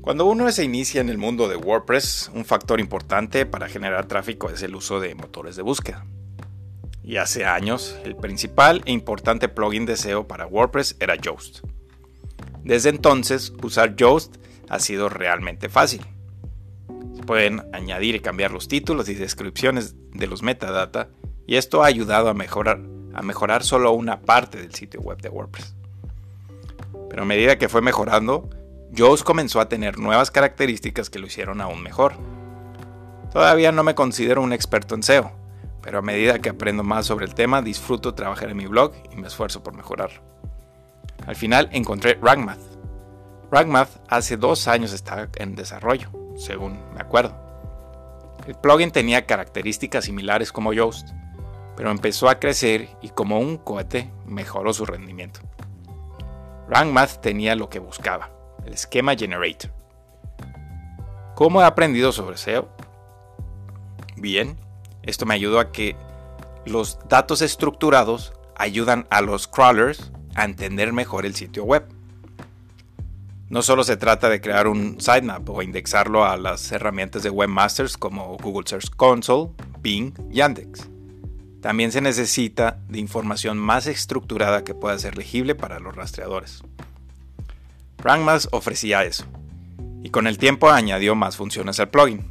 Cuando uno se inicia en el mundo de WordPress, un factor importante para generar tráfico es el uso de motores de búsqueda. Y hace años, el principal e importante plugin de SEO para WordPress era Yoast. Desde entonces, usar Yoast ha sido realmente fácil. Se pueden añadir y cambiar los títulos y descripciones de los metadata, y esto ha ayudado a mejorar, a mejorar solo una parte del sitio web de WordPress. Pero a medida que fue mejorando, Yoast comenzó a tener nuevas características que lo hicieron aún mejor. Todavía no me considero un experto en SEO, pero a medida que aprendo más sobre el tema disfruto trabajar en mi blog y me esfuerzo por mejorarlo. Al final encontré RankMath. RankMath hace dos años estaba en desarrollo, según me acuerdo. El plugin tenía características similares como Yoast, pero empezó a crecer y como un cohete mejoró su rendimiento. RankMath tenía lo que buscaba, el esquema generator. ¿Cómo he aprendido sobre SEO? Bien, esto me ayudó a que los datos estructurados ayudan a los crawlers a entender mejor el sitio web. No solo se trata de crear un sitemap o indexarlo a las herramientas de webmasters como Google Search Console, Bing Yandex. También se necesita de información más estructurada que pueda ser legible para los rastreadores. RankMath ofrecía eso, y con el tiempo añadió más funciones al plugin.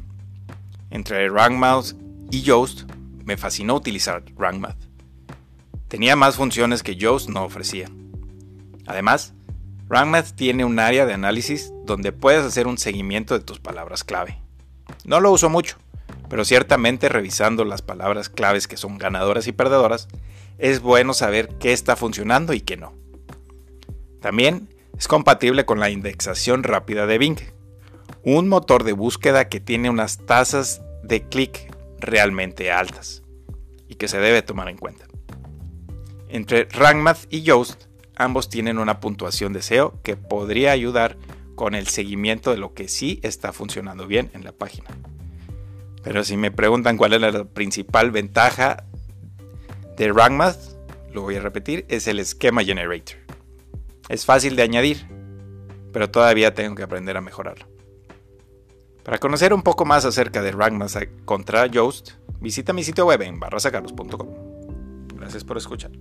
Entre RankMath y Yoast me fascinó utilizar RankMath. Tenía más funciones que Yoast no ofrecía. Además, RankMath tiene un área de análisis donde puedes hacer un seguimiento de tus palabras clave. No lo uso mucho, pero ciertamente revisando las palabras claves que son ganadoras y perdedoras, es bueno saber qué está funcionando y qué no. También es compatible con la indexación rápida de Bing, un motor de búsqueda que tiene unas tasas de clic realmente altas y que se debe tomar en cuenta. Entre RankMath y Yoast, ambos tienen una puntuación de SEO que podría ayudar con el seguimiento de lo que sí está funcionando bien en la página. Pero si me preguntan cuál es la principal ventaja de RankMath, lo voy a repetir, es el esquema generator. Es fácil de añadir, pero todavía tengo que aprender a mejorarlo. Para conocer un poco más acerca de RankMath contra Yoast, visita mi sitio web en barrasacarlos.com. Gracias por escuchar.